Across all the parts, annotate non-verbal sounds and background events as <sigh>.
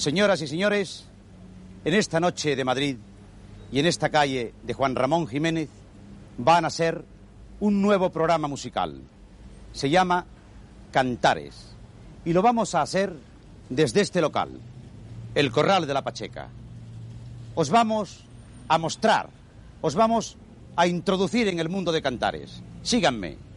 Señoras y señores, en esta noche de Madrid y en esta calle de Juan Ramón Jiménez van a ser un nuevo programa musical. Se llama Cantares y lo vamos a hacer desde este local, el Corral de la Pacheca. Os vamos a mostrar, os vamos a introducir en el mundo de Cantares. Síganme.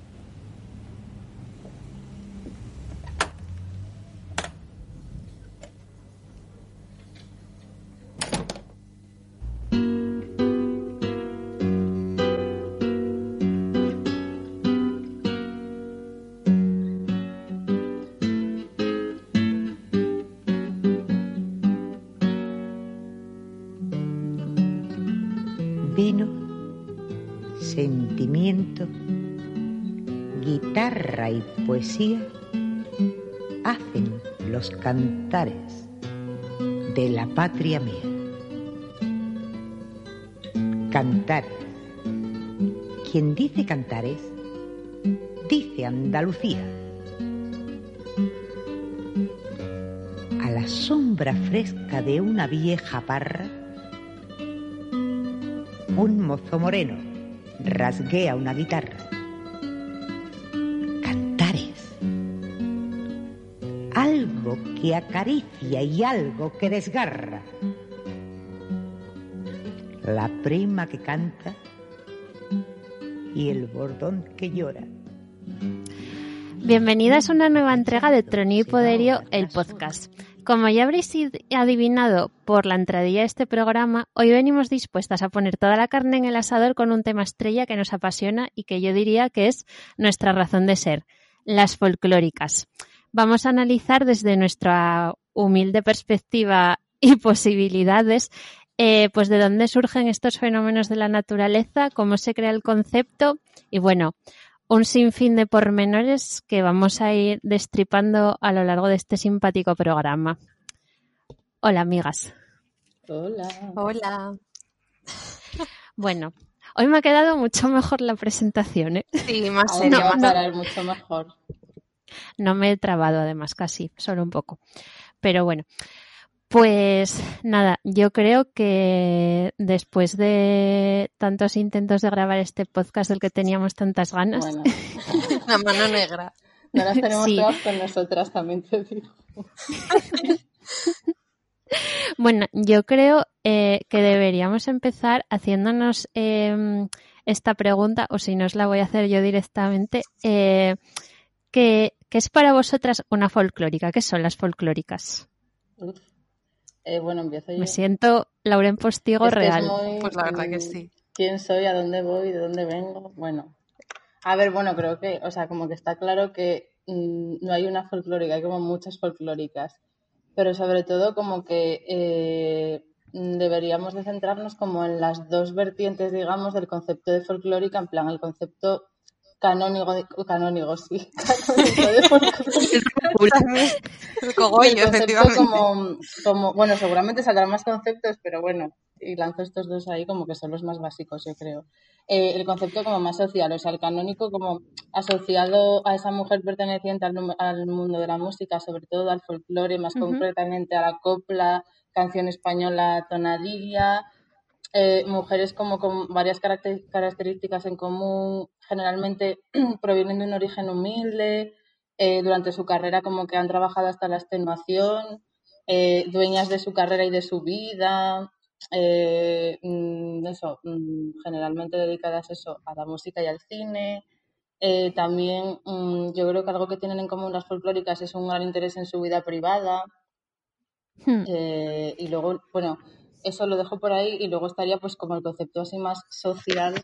Y poesía hacen los cantares de la patria mía. Cantares. Quien dice cantares, dice Andalucía. A la sombra fresca de una vieja parra, un mozo moreno rasguea una guitarra. Que acaricia y algo que desgarra. La prima que canta y el bordón que llora. Bienvenidas a una nueva entrega de Tronio y Poderio, el podcast. Como ya habréis adivinado por la entradilla de este programa, hoy venimos dispuestas a poner toda la carne en el asador con un tema estrella que nos apasiona y que yo diría que es nuestra razón de ser, las folclóricas. Vamos a analizar desde nuestra humilde perspectiva y <laughs> posibilidades eh, pues de dónde surgen estos fenómenos de la naturaleza, cómo se crea el concepto y bueno, un sinfín de pormenores que vamos a ir destripando a lo largo de este simpático programa. Hola, amigas. Hola. Hola. <laughs> Bueno, hoy me ha quedado mucho mejor la presentación, ¿eh? Sí, más <laughs> serio. va a más- parar mucho mejor. No me he trabado además, casi, solo un poco. Pero bueno, pues nada, yo creo que después de tantos intentos de grabar este podcast del que teníamos tantas ganas, Bueno, <laughs> La mano negra. no las tenemos Sí. todas con nosotras, también te digo. <laughs> Bueno, yo creo eh, que deberíamos empezar haciéndonos em, esta pregunta, o si no os la voy a hacer yo directamente. eh, ¿qué, qué es para vosotras una folclórica? ¿Qué son las folclóricas? Uf. Eh, bueno, empiezo yo. Me siento Lauren Postigo Es real. muy, Pues la verdad que mm, sí. ¿Quién soy? ¿A dónde voy? ¿De dónde vengo? Bueno. A ver, bueno, creo que, o sea, como que está claro que mm, no hay una folclórica, hay como muchas folclóricas. Pero sobre todo como que eh, deberíamos de centrarnos como en las dos vertientes, digamos, del concepto de folclórica, en plan, el concepto canónigo, de- canónigo, sí, <laughs> de. El cogollo, el concepto efectivamente. como, como, bueno, seguramente saldrán más conceptos, pero bueno, y lanzo estos dos ahí como que son los más básicos, yo creo. Eh, el concepto como más social, o sea, el canónico como asociado a esa mujer perteneciente al, al mundo de la música, sobre todo al folclore, más Ujú. concretamente a la copla, canción española, tonadilla, eh, mujeres como con varias caracter- características en común, generalmente <clears throat> provienen de un origen humilde, eh, durante su carrera como que han trabajado hasta la extenuación, eh, dueñas de su carrera y de su vida, eh, mm, eso, mm, generalmente dedicadas eso a la música y al cine. Eh, también mm, yo creo que algo que tienen en común las folclóricas es un gran interés en su vida privada. Hmm. Eh, y luego, bueno, eso lo dejo por ahí y luego estaría pues como el concepto así más social,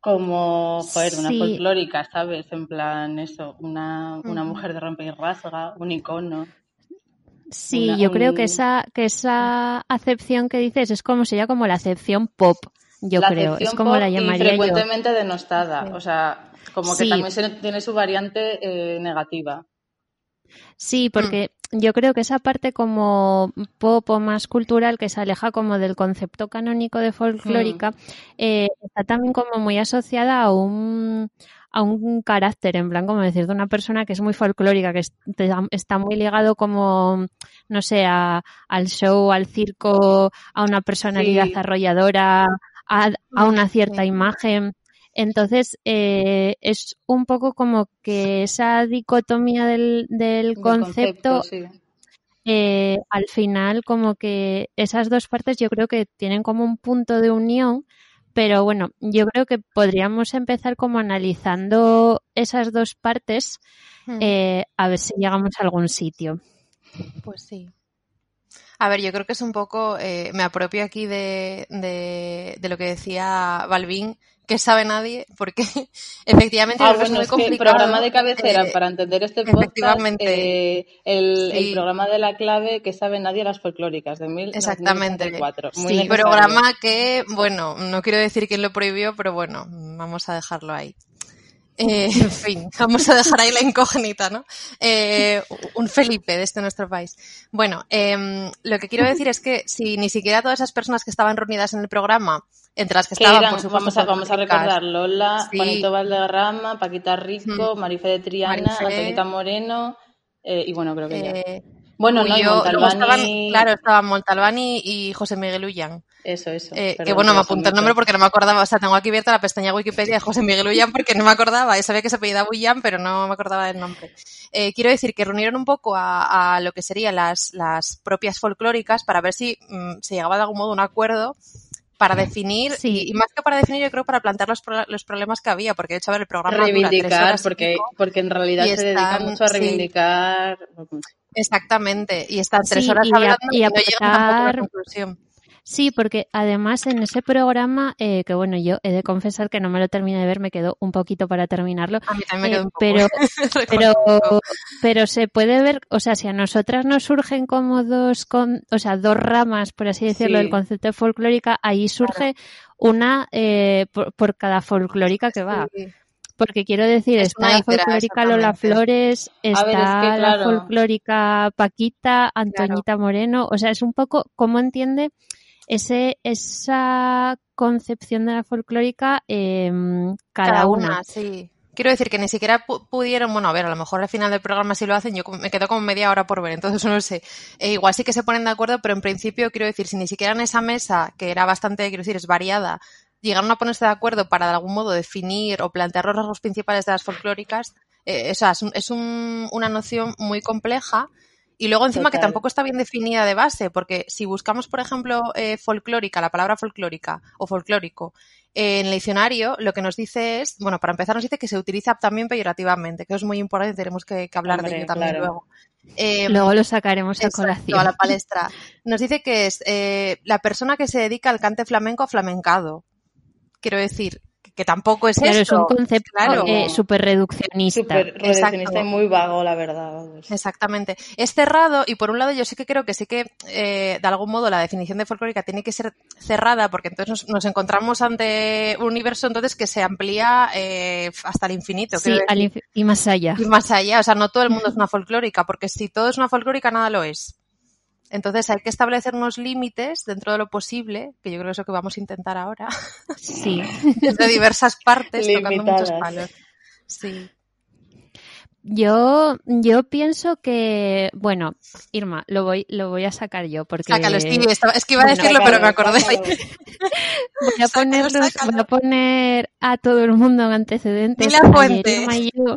como, joder, una Sí. folclórica, ¿sabes? En plan eso, una, una mujer de rompe y rasga, un icono. Sí, Una- yo creo que esa, que esa acepción que dices es como sería como la acepción pop, yo la creo. Es como la y llamaría yo. frecuentemente denostada. O sea, como que Sí. también se- tiene su variante eh, negativa. Sí, porque yo creo que esa parte como pop o más cultural que se aleja como del concepto canónico de folclórica eh, está también como muy asociada a un a un carácter, en plan, como decir, de una persona que es muy folclórica, que está muy ligado como, no sé, a- al show, al circo, a una personalidad Sí. arrolladora, a, a una cierta Sí. imagen. Entonces, eh, es un poco como que esa dicotomía del, del Del concepto, sí. eh, al final, como que esas dos partes yo creo que tienen como un punto de unión, pero bueno, yo creo que podríamos empezar como analizando esas dos partes Mm, eh, a ver si llegamos a algún sitio. Pues sí. A ver, yo creo que es un poco, eh, me apropio aquí de, de, de lo que decía Balvin, que sabe nadie, porque <laughs> efectivamente Ah, bueno, es muy que el complicado. programa de cabecera eh, para entender este podcast, efectivamente. eh, el, programa de la clave que sabe nadie las folclóricas de Exactamente. 1984. Muy Sí, necesario. programa que, bueno, no quiero decir quién lo prohibió, pero bueno, vamos a dejarlo ahí. Eh, en <laughs> fin, vamos a dejar ahí la incógnita, ¿no? Eh, un Felipe de este nuestro país. Bueno, em, lo que quiero decir es que si ni siquiera todas esas personas que estaban reunidas en el programa, entre las que estaban, eran, por supuesto, vamos, a, vamos a recordar Lola, Sí. Juanito Valderrama, Paquita Rico, Marife de Triana. Antonita Moreno eh, y bueno, creo que ya. eh, Bueno, no, y estaban, claro, estaban Montalbani y José Miguel Ullán. Eso, eso. Eh, que bueno, me apunté el nombre porque no me acordaba, o sea, tengo aquí abierta la pestaña Wikipedia de José Miguel Ullán porque no me acordaba, y sabía que se apellidaba Ullán, pero no me acordaba del nombre. Eh, quiero decir que reunieron un poco a, a lo que serían las, las propias folclóricas para ver si mm, se llegaba de algún modo a un acuerdo para definir, Sí. y, y más que para definir, yo creo para plantear los, pro- los problemas que había, porque de hecho, a ver, el programa dura tres reivindicar, horas porque, pico. porque en realidad se dedica están- mucho a sí. reivindicar. Exactamente, y están tres Sí, horas y hablando y y, no llegan tampoco a una conclusión. Sí, porque además en ese programa, eh, que bueno, yo he de confesar que no me lo terminé de ver, me quedó un poquito para terminarlo, A mí también me Eh, quedó un poco. pero, <laughs> pero, pero se puede ver, o sea, si a nosotras nos surgen como dos, con, o sea, dos ramas, por así decirlo, Sí. del concepto de folclórica, ahí surge una eh, por, por cada folclórica que va. Sí. Porque quiero decir, Es está la folclórica Lola. Flores, está ver, es que, la folclórica Paquita, Antoñita Moreno, o sea, es un poco cómo entiende ese, esa concepción de la folclórica em, cada, una. sí. Quiero decir que ni siquiera pu- pudieron, bueno, a ver, a lo mejor al final del programa sí lo hacen, yo me quedo como media hora por ver, entonces <laughs> no sé. Eh, igual sí que se ponen de acuerdo, pero en principio quiero decir, si ni siquiera en esa mesa, que era bastante, quiero decir, es variada, llegaron a ponerse de acuerdo para de algún modo definir o plantear los rasgos principales de las folclóricas, eh, o sea, es, un- es un- una noción muy compleja y luego encima que tampoco está bien definida de base, porque si buscamos, por ejemplo, eh, folclórica, la palabra folclórica o folclórico, eh, en el diccionario lo que nos dice es, bueno, para empezar nos dice que se utiliza también peyorativamente, que eso es muy importante, tenemos que, que hablar de ello también claro. luego. Eh, Luego lo sacaremos a colación. a la palestra. Nos dice que es eh, la persona que se dedica al cante flamenco flamencado. Quiero decir, que, tampoco es Claro, es esto. un concepto Claro. eh, súper reduccionista. Súper reduccionista Exacto. y muy vago, la verdad. vamos. Exactamente. Es cerrado y por un lado yo sí que creo que sí que eh, de algún modo la definición de folclórica tiene que ser cerrada porque entonces nos, nos encontramos ante un universo entonces que se amplía eh, hasta el infinito. Sí, al inf- y más allá. Y más allá, o sea, no todo el mundo es una folclórica, porque si todo es una folclórica, nada lo es. Entonces hay que establecer unos límites dentro de lo posible, que yo creo que es lo que vamos a intentar ahora, Sí. <laughs> de diversas partes, tocando muchos palos. Sí. Yo, yo pienso que, bueno, Irma, lo voy, lo voy a sacar yo porque Sácalo, Stevie. Es que iba a Bueno, decirlo, pero me acordé. <laughs> voy a ponerlos, sácalo. voy a poner a todo el mundo en antecedentes. Di la fuente. Irma y yo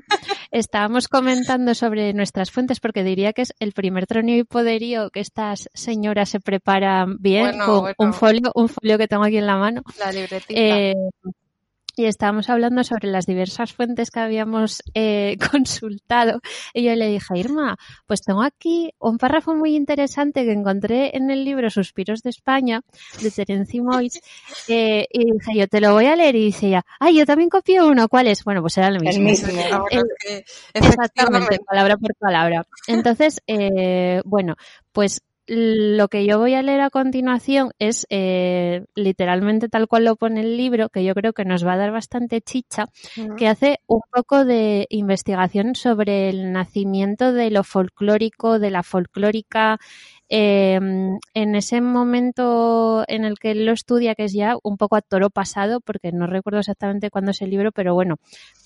estábamos comentando sobre nuestras fuentes porque diría que es el primer troneo y poderío que estas señoras se preparan bien Bueno, con bueno. un folio, un folio que tengo aquí en la mano. La libretita. Eh, y estábamos hablando sobre las diversas fuentes que habíamos eh, <laughs> consultado. Y yo le dije, Irma, pues tengo aquí un párrafo muy interesante que encontré en el libro Suspiros de España, de Terence Moix. <laughs> eh, y dije, yo te lo voy a leer. Y dice ella, ay, yo también copié uno. ¿Cuál es? Bueno, pues era el mismo. El mismo. Que, Exactamente, palabra por palabra. Entonces, eh, bueno, Pues lo que yo voy a leer a continuación es eh, literalmente tal cual lo pone el libro, que yo creo que nos va a dar bastante chicha, que hace un poco de investigación sobre el nacimiento de lo folclórico, de la folclórica, em, en ese momento en el que él lo estudia, que es ya un poco a toro pasado, porque no recuerdo exactamente cuándo es el libro, pero bueno,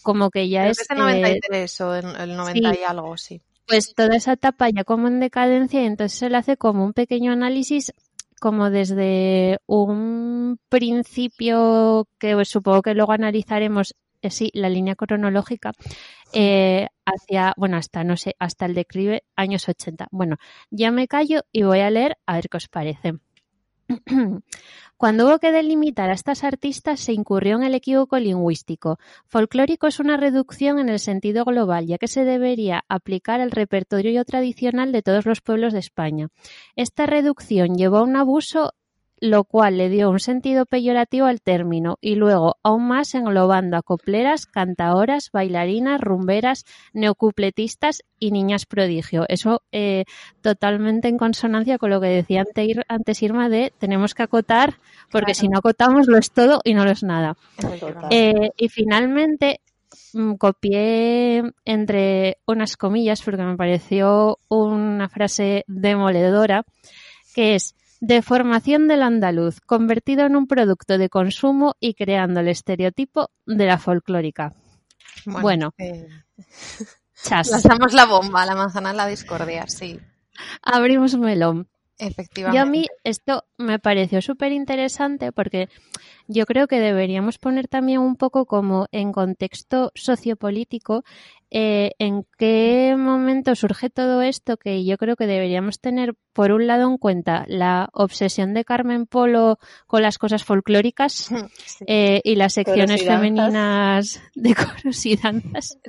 como que ya es... Es el 93 o el 90 y algo, sí pues toda esa etapa ya como en decadencia y entonces se le hace como un pequeño análisis como desde un principio que supongo que luego analizaremos eh, sí, la línea cronológica eh, hacia, bueno, hasta no sé, hasta el declive años 80. Bueno, ya me callo y voy a leer a ver qué os parece. <clears throat> Cuando hubo que delimitar a estas artistas se incurrió en el equívoco lingüístico. Folclórico es una reducción en el sentido global, ya que se debería aplicar al repertorio tradicional de todos los pueblos de España. Esta reducción llevó a un abuso lo cual le dio un sentido peyorativo al término y luego aún más englobando a copleras, cantaoras, bailarinas, rumberas, neocupletistas y niñas prodigio. Eso eh, totalmente en consonancia con lo que decía antes Irma de tenemos que acotar porque si no acotamos lo es todo y no lo es nada. Eh, y finalmente mm, copié entre unas comillas porque me pareció una frase demoledora que es Deformación del andaluz, convertido en un producto de consumo y creando el estereotipo de la folclórica. Bueno, eh... lanzamos la bomba, la manzana en la discordia, sí. Abrimos un melón. Efectivamente. Y a mí esto me pareció súper interesante porque yo creo que deberíamos poner también un poco como en contexto sociopolítico eh, en qué momento surge todo esto que yo creo que deberíamos tener por un lado en cuenta la obsesión de Carmen Polo con las cosas folclóricas <laughs> eh, y las secciones femeninas de coros y danzas. <laughs>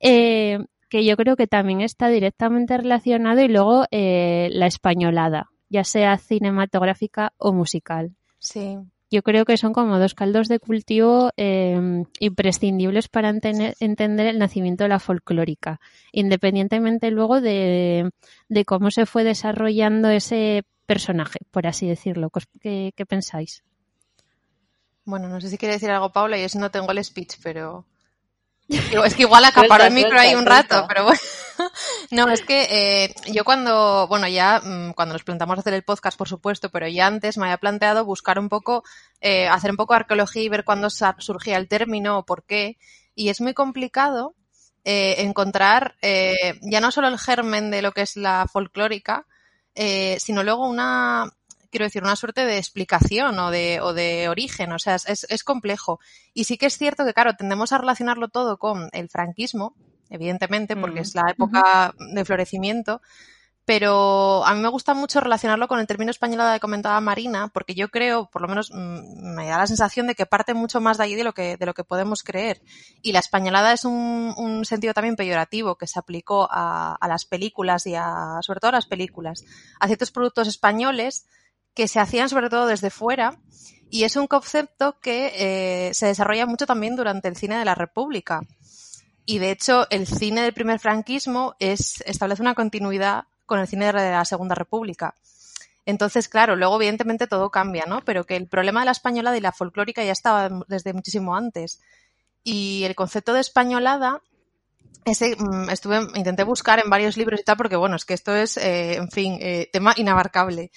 Eh, que yo creo que también está directamente relacionado y luego la españolada, ya sea cinematográfica o musical. Sí yo creo que son como dos caldos de cultivo em, imprescindibles para entender, el nacimiento de la folclórica, independientemente luego de, cómo se fue desarrollando ese personaje, por así decirlo. ¿Qué, qué pensáis? Bueno, no sé si quiere decir algo Paula, yo no tengo el speech, pero es que igual acaparó el micro ahí un rato, pero bueno. <laughs> No, es que eh, yo cuando, bueno, ya mm, cuando nos plantamos hacer el podcast, por supuesto, pero ya antes me había planteado buscar un poco, eh, hacer un poco de arqueología y ver cuándo surgía el término o por qué. Y es muy complicado eh, encontrar ya no solo el germen de lo que es la folclórica, sino luego una, quiero decir, una suerte de explicación o de, o de origen, o sea, es, es complejo. Y sí que es cierto que, claro, tendemos a relacionarlo todo con el franquismo, evidentemente, porque es la época de florecimiento, pero a mí me gusta mucho relacionarlo con el término español que comentaba Marina, porque yo creo, por lo menos mm, me da la sensación de que parte mucho más de allí de lo que, de lo que podemos creer. Y la españolada es un, un sentido también peyorativo que se aplicó a, a, las películas y a, sobre todo a las películas, a ciertos productos españoles que se hacían sobre todo desde fuera y es un concepto que eh, se desarrolla mucho también durante el cine de la República. Y de hecho, el cine del primer franquismo es, establece una continuidad con el cine de la Segunda República. Entonces, claro, luego evidentemente todo cambia, ¿no? Pero que el problema de la españolada y la folclórica ya estaba desde muchísimo antes. Y el concepto de españolada ese mm, estuve intenté buscar en varios libros y tal porque bueno es que esto es eh, en fin eh, tema inabarcable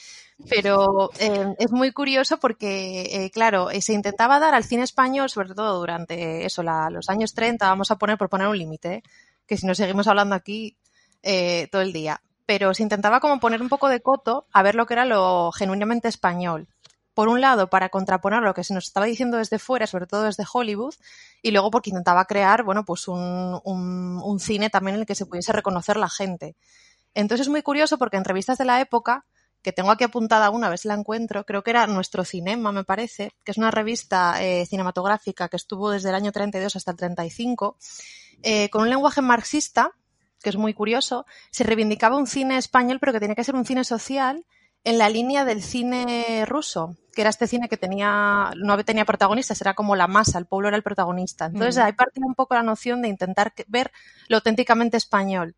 pero eh, es muy curioso porque claro se intentaba dar al cine español sobre todo durante eso los años 30 vamos a poner por poner un límite que si no seguimos hablando aquí todo el día pero se intentaba como poner un poco de coto a ver lo que era lo genuinamente español por un lado, para contraponer lo que se nos estaba diciendo desde fuera, sobre todo desde Hollywood, y luego porque intentaba crear, bueno, pues un, un, cine también en el que se pudiese reconocer la gente. Entonces es muy curioso porque en revistas de la época, que tengo aquí apuntada una, a ver si la encuentro, creo que era Nuestro Cinema, me parece, que es una revista eh, cinematográfica que estuvo desde el año 32 hasta el 35, eh, con un lenguaje marxista, que es muy curioso, se reivindicaba un cine español, pero que tenía que ser un cine social en la línea del cine ruso, que era este cine que tenía, no tenía protagonistas, era como la masa, el pueblo era el protagonista. Entonces mm. ahí partía un poco la noción de intentar ver lo auténticamente español.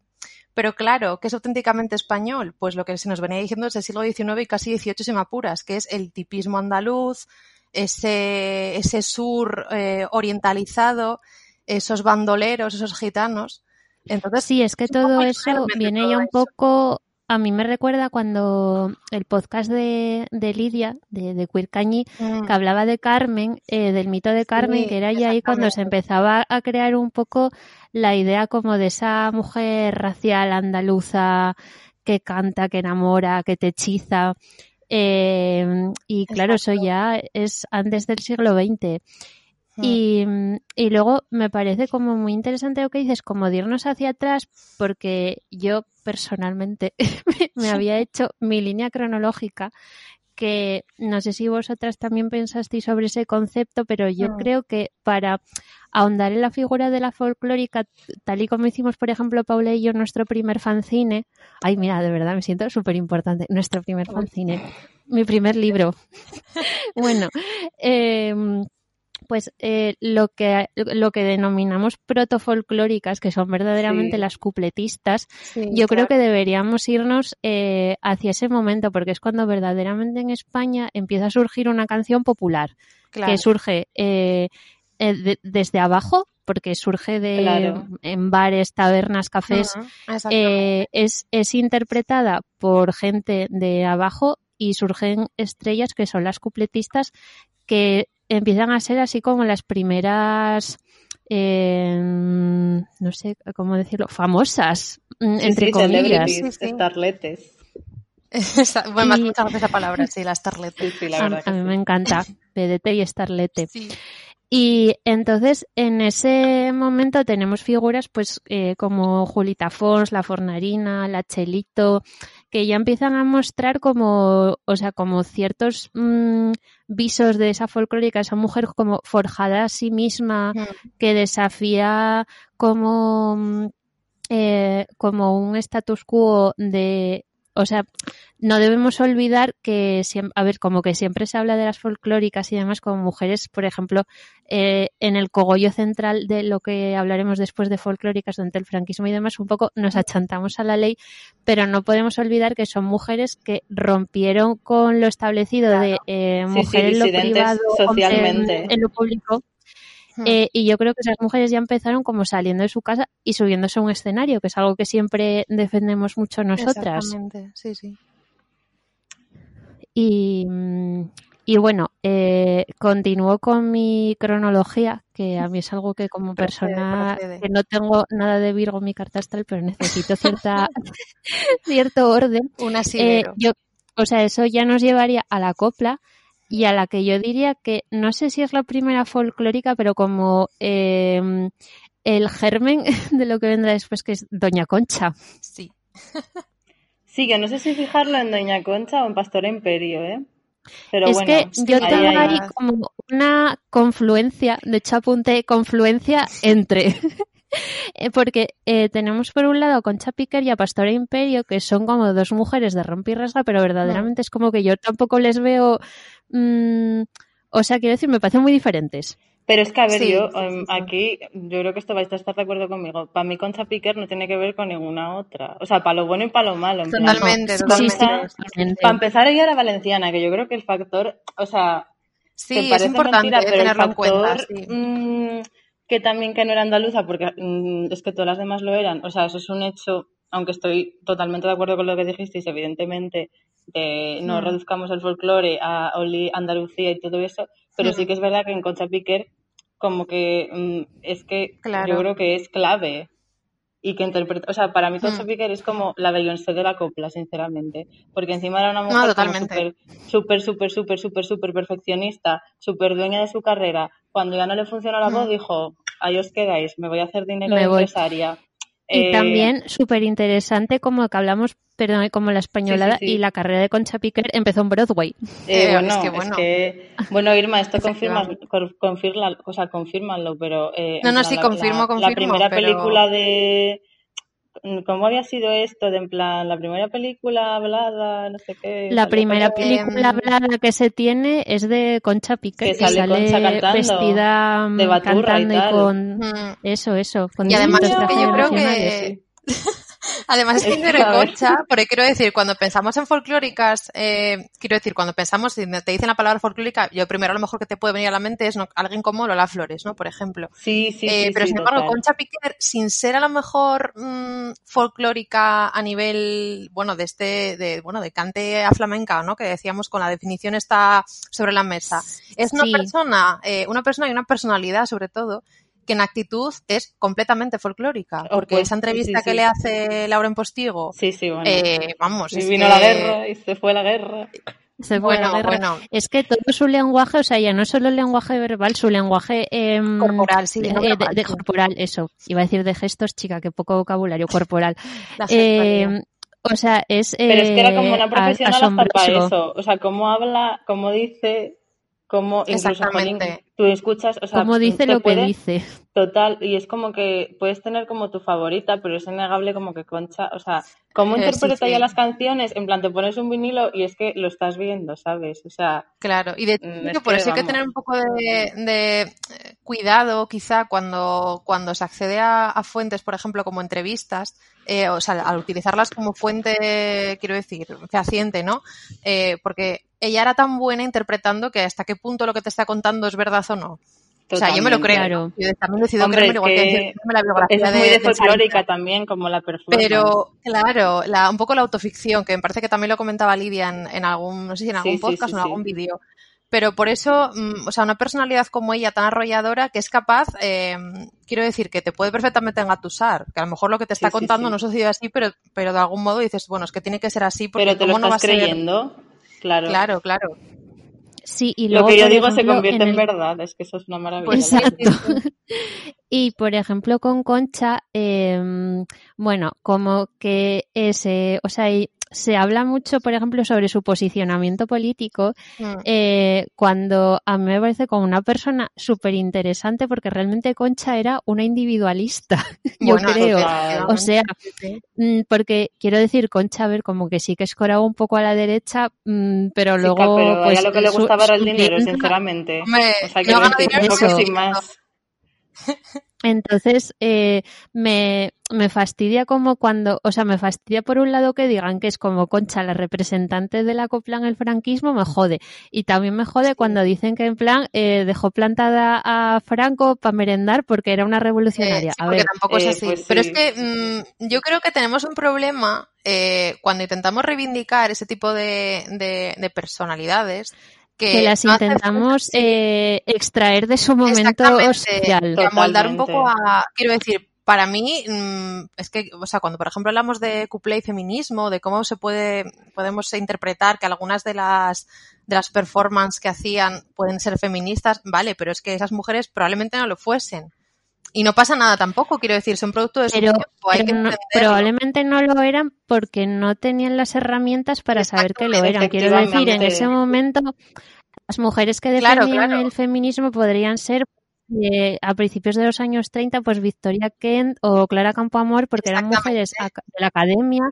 Pero claro, ¿qué es auténticamente español? Pues lo que se nos venía diciendo desde el siglo XIX y casi XVIII, si me apuras, que es el tipismo andaluz, ese, ese sur eh, orientalizado, esos bandoleros, esos gitanos. Entonces, sí, es que todo eso viene ya un poco a mí me recuerda cuando el podcast de, de Lidia, de, de Queer Cañi, mm. que hablaba de Carmen, eh, del mito de Carmen, Sí, que era ya ahí cuando se empezaba a crear un poco la idea como de esa mujer racial andaluza que canta, que enamora, que te hechiza. Eh, y claro, eso ya es antes del siglo XX. Mm. Y, y luego me parece como muy interesante lo que dices, como de irnos hacia atrás, porque yo personalmente <laughs> me, me había hecho mi línea cronológica, que no sé si vosotras también pensasteis sobre ese concepto, pero yo Mm. creo que para ahondar en la figura de la folclórica, tal y como hicimos, por ejemplo, Paula y yo, nuestro primer fanzine, ay, mira, de verdad me siento súper importante, nuestro primer fanzine, mi primer libro. <laughs> <laughs> bueno, em, pues eh, lo que lo que denominamos protofolclóricas, que son verdaderamente Sí. las cupletistas, Sí, yo creo que deberíamos irnos eh, hacia ese momento, porque es cuando verdaderamente en España empieza a surgir una canción popular, Claro. que surge eh, de- desde abajo, porque surge de Claro. en bares, tabernas, cafés, es, es interpretada por gente de abajo y surgen estrellas que son las cupletistas que empiezan a ser así como las primeras eh, no sé cómo decirlo famosas mm, Sí, entre sí, comillas Sí, sí. starletes. Esa- bueno, me Y- muchas veces esa palabra, sí, la starlet. Sí, sí, la a, verdad a mí sí. me encanta <laughs> PDT y Starlete Sí. Y entonces en ese momento tenemos figuras pues eh, como Julita Fons, la Fornarina, la Chelito, que ya empiezan a mostrar como, o sea, como ciertos mm, visos de esa folclórica, esa mujer como forjada a sí misma, que desafía como, mm, eh, como un status quo de, o sea, no debemos olvidar que, a ver, como que siempre se habla de las folclóricas y demás como mujeres, por ejemplo, eh, en el cogollo central de lo que hablaremos después de folclóricas durante el franquismo y demás, un poco nos achantamos a la ley, pero no podemos olvidar que son mujeres que rompieron con lo establecido de eh, Sí, sí, mujer en lo privado, en- socialmente. en lo público. Eh, y yo creo que esas mujeres ya empezaron como saliendo de su casa y subiéndose a un escenario, que es algo que siempre defendemos mucho nosotras. Exactamente, sí, sí. Y, y bueno, eh, continúo con mi cronología, que a mí es algo que como Procede, persona procede. que no tengo nada de Virgo en mi carta astral, pero necesito cierta <laughs> cierto orden. <laughs> Un Eh, asidero. yo, o sea, eso ya nos llevaría a la copla y a la que yo diría que no sé si es la primera folclórica, pero como eh, el germen <laughs> de lo que vendrá después, que es Doña Concha. Sí. <laughs> Sí, que no sé si fijarlo en Doña Concha o en Pastora Imperio, ¿eh? Pero es bueno, que yo ahí, tengo ahí. ahí como una confluencia, de hecho apunté confluencia entre. <laughs> Eh, Porque eh, tenemos por un lado a Concha Piquer y a Pastora Imperio, que son como dos mujeres de rompe y rasga, pero verdaderamente es como que yo tampoco les veo. Mm, o sea, quiero decir, me parecen muy diferentes. Pero es que, a ver, Sí, yo sí, em, sí, aquí, yo creo que esto vais a estar de acuerdo conmigo. Para mí, Concha Piquer no tiene que ver con ninguna otra. O sea, para lo bueno y para lo malo. Totalmente, Sí, totalmente. sí, Concha- totalmente. Para empezar, ella era valenciana, que yo creo que el factor, o sea, Sí, que es importante mentira, pero el tenerlo en cuenta. factor sí. mm, que también que no era andaluza, porque mm, es que todas las demás lo eran, o sea, eso es un hecho, aunque estoy totalmente de acuerdo con lo que dijisteis, evidentemente, de no reduzcamos el folclore a Oli, Andalucía y todo eso, pero sí que es verdad que en Concha Piquer, como que mm, es que Claro. yo creo que es clave y que interpreta, o sea, para mí Concha Mm. Piquer es como la Beyoncé de la copla, sinceramente, porque encima era una No, mujer como totalmente. súper súper, súper, súper, súper, súper perfeccionista, súper dueña de su carrera. Cuando ya no le funcionó la voz, Mm. dijo, ahí os quedáis, me voy a hacer dinero Me de voy. Y Eh, también súper interesante como que hablamos, perdón, como la españolada Sí, sí, sí. y la carrera de Concha Piquer empezó en Broadway. eh, Eh, bueno, es es que bueno. Irma, esto confirma, confirma, o sea, confírmalo, pero eh, No, no, sí, la- confirmo, la, confirmo, primera pero- película de ¿Cómo había sido esto? De en plan, la primera película hablada, no sé qué. La primera película Em, hablada que se tiene es de Concha Piquer, Que que, sale Concha cantando, vestida mm, de y cantando y, tal. con Mm. eso, eso, con Y además trajes yo creo que <laughs> Además, es que de <laughs> Concha, porque quiero decir, cuando pensamos en folclóricas, eh, quiero decir, cuando pensamos, si te dicen la palabra folclórica, yo primero a lo mejor que te puede venir a la mente es alguien como Lola Flores, ¿no? Por ejemplo. Sí, sí, eh, sí. Pero sin embargo, Concha Piquer, sin ser a lo mejor mmm, folclórica a nivel, bueno, de este, de, bueno, de cante a flamenca, ¿no? Que decíamos con la definición está sobre la mesa. Es una persona, eh, una persona y una personalidad sobre todo, que en actitud es completamente folclórica. Porque esa entrevista que le hace Laura en Postigo, sí, sí, bueno. eh, vamos. Y vino la guerra y se fue la guerra. Se fue bueno, la guerra. Bueno. Es que todo su lenguaje, o sea, ya no solo el lenguaje verbal, su lenguaje eh, corporal, sí, de, de, de, de, corporal, eso. Iba a decir de gestos, chica, que poco vocabulario corporal. <laughs> eh, o sea, es. Pero es que era como una profesional hasta para eso. O sea, cómo habla, cómo dice, cómo incluso tú escuchas, o sea, como dice lo puede, que dice. Total, y es como que puedes tener como tu favorita, pero es innegable como que Concha, o sea, cómo interpreta sí, sí. ya las canciones, en plan te pones un vinilo y es que lo estás viendo, ¿sabes? O sea, claro, y de mm, hecho, por eso hay que tener un poco de, de cuidado, quizá, cuando, cuando se accede a, a fuentes, por ejemplo, como entrevistas, eh, o sea, al utilizarlas como fuente, quiero decir, fehaciente, ¿no? Eh, porque ella era tan buena interpretando que hasta qué punto lo que te está contando es verdad o no. Totalmente. O sea, yo me lo creo. Claro. Yo también decido Hombre, creerme, igual que, que decirme la biografía es de, muy de folclórica también, como la performance. Pero, claro, la, un poco la autoficción, que me parece que también lo comentaba Lidia en, en algún, no sé si en algún sí, podcast sí, o en algún vídeo. Pero por eso, o sea, una personalidad como ella tan arrolladora que es capaz, eh, quiero decir, que te puede perfectamente engatusar, que a lo mejor lo que te está contando no sucede así, pero, pero de algún modo dices, bueno, es que tiene que ser así porque pero te ¿cómo lo estás no va a creyendo? ser? Claro. Claro, claro. Sí, y luego, lo que yo digo ejemplo, se convierte en, el... verdad, es que eso es una maravilla. Exacto. <laughs> y por ejemplo con Concha, eh, bueno, como que ese, o sea, se habla mucho, por ejemplo, sobre su posicionamiento político, mm. eh, cuando a mí me parece como una persona súper interesante, porque realmente Concha era una individualista, <laughs> yo bueno, creo. Total. O sea, mm, porque quiero decir, Concha, a ver, como que sí que escoraba un poco a la derecha, mmm, pero luego. Pero pues, lo que le gustaba era el dinero, sinceramente. O sea, que no dinero, sin más. <laughs> Entonces, eh, me, me fastidia como cuando, o sea, me fastidia por un lado que digan que es como Concha, la representante de la copla en el franquismo, me jode. Y también me jode sí. cuando dicen que en plan eh, dejó plantada a Franco para merendar porque era una revolucionaria. Eh, sí, a ver, tampoco es así. pues Pero es que mmm, yo creo que tenemos un problema eh, cuando intentamos reivindicar ese tipo de, de, de personalidades que, que, las no intentamos eh, extraer de su momento social. Amoldar un poco a, quiero decir, para mí, mmm, es que, o sea, cuando por ejemplo hablamos de couple y feminismo, de cómo se puede, podemos interpretar que algunas de las, de las performances que hacían pueden ser feministas, vale, pero es que esas mujeres probablemente no lo fuesen. Y no pasa nada tampoco, quiero decir, son producto de su pero, tiempo. Hay pero que no, probablemente no lo eran porque no tenían las herramientas para saber que lo eran. Quiero decir, en ese momento las mujeres que defendían claro, claro. el feminismo podrían ser eh, a principios de los años 30, pues Victoria Kent o Clara Campoamor, porque eran mujeres de la academia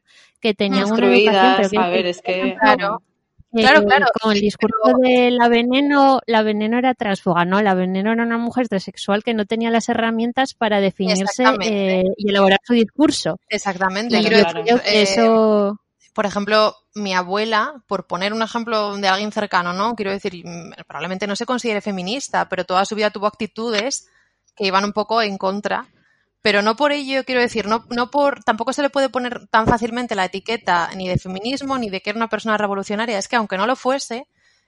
que tenían una educación. Pero que, a ver, es que. Claro. Eh, Claro, claro. Con el discurso pero... de la veneno, la veneno era transfuga, ¿no? La veneno era una mujer transexual que no tenía las herramientas para definirse eh, y elaborar su discurso. Exactamente. Y claro. eh, eso. Por ejemplo, mi abuela, por poner un ejemplo de alguien cercano, ¿no? Quiero decir, probablemente no se considere feminista, pero toda su vida tuvo actitudes que iban un poco en contra pero no por ello, quiero decir, no, no por, tampoco se le puede poner tan fácilmente la etiqueta ni de feminismo ni de que era una persona revolucionaria. Es que aunque no lo fuese,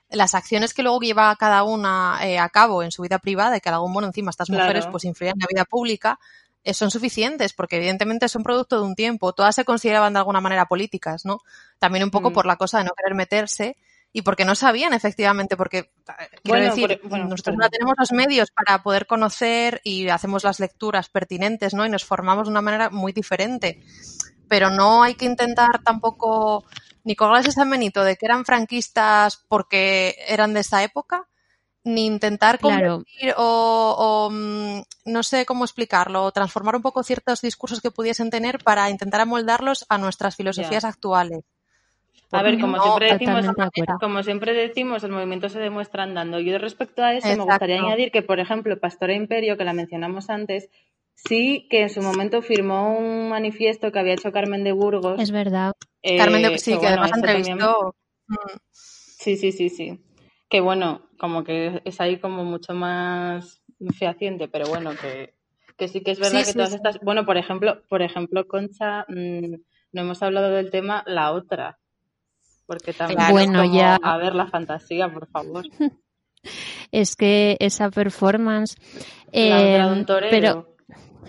las acciones que luego lleva cada una eh, a cabo en su vida privada y que algún modo encima estas mujeres Claro. pues influyen en la vida pública, eh, son suficientes porque evidentemente son producto de un tiempo. Todas se consideraban de alguna manera políticas, ¿no? También un poco Mm. por la cosa de no querer meterse y porque no sabían efectivamente, porque quiero Bueno, decir, por- bueno, nosotros no tenemos los medios para poder conocer y hacemos las lecturas pertinentes, ¿no? Y nos formamos de una manera muy diferente. Pero no hay que intentar tampoco ni colgarles ese menito de que eran franquistas porque eran de esa época, ni intentar Claro. convertir o, o, mm, no sé cómo explicarlo, o transformar un poco ciertos discursos que pudiesen tener para intentar amoldarlos a nuestras filosofías actuales. A ver, como No, siempre decimos, como siempre decimos, el movimiento se demuestra andando. Yo respecto a eso me gustaría añadir que, por ejemplo, Pastora Imperio, que la mencionamos antes, sí que en su momento firmó un manifiesto que había hecho Carmen de Burgos. Es verdad. eh, Carmen de sí, que bueno, además entrevistó. Mm, Sí, sí, sí, sí. Que bueno, como que es ahí como mucho más fehaciente, pero bueno, que, que sí que es verdad Sí, que sí, todas sí. estas, bueno, por ejemplo, por ejemplo, Concha, mm, no hemos hablado del tema la otra, porque también es Bueno, como, ya. a ver la fantasía, por favor. <laughs> Es que esa performance. La otra de eh, un torero, pero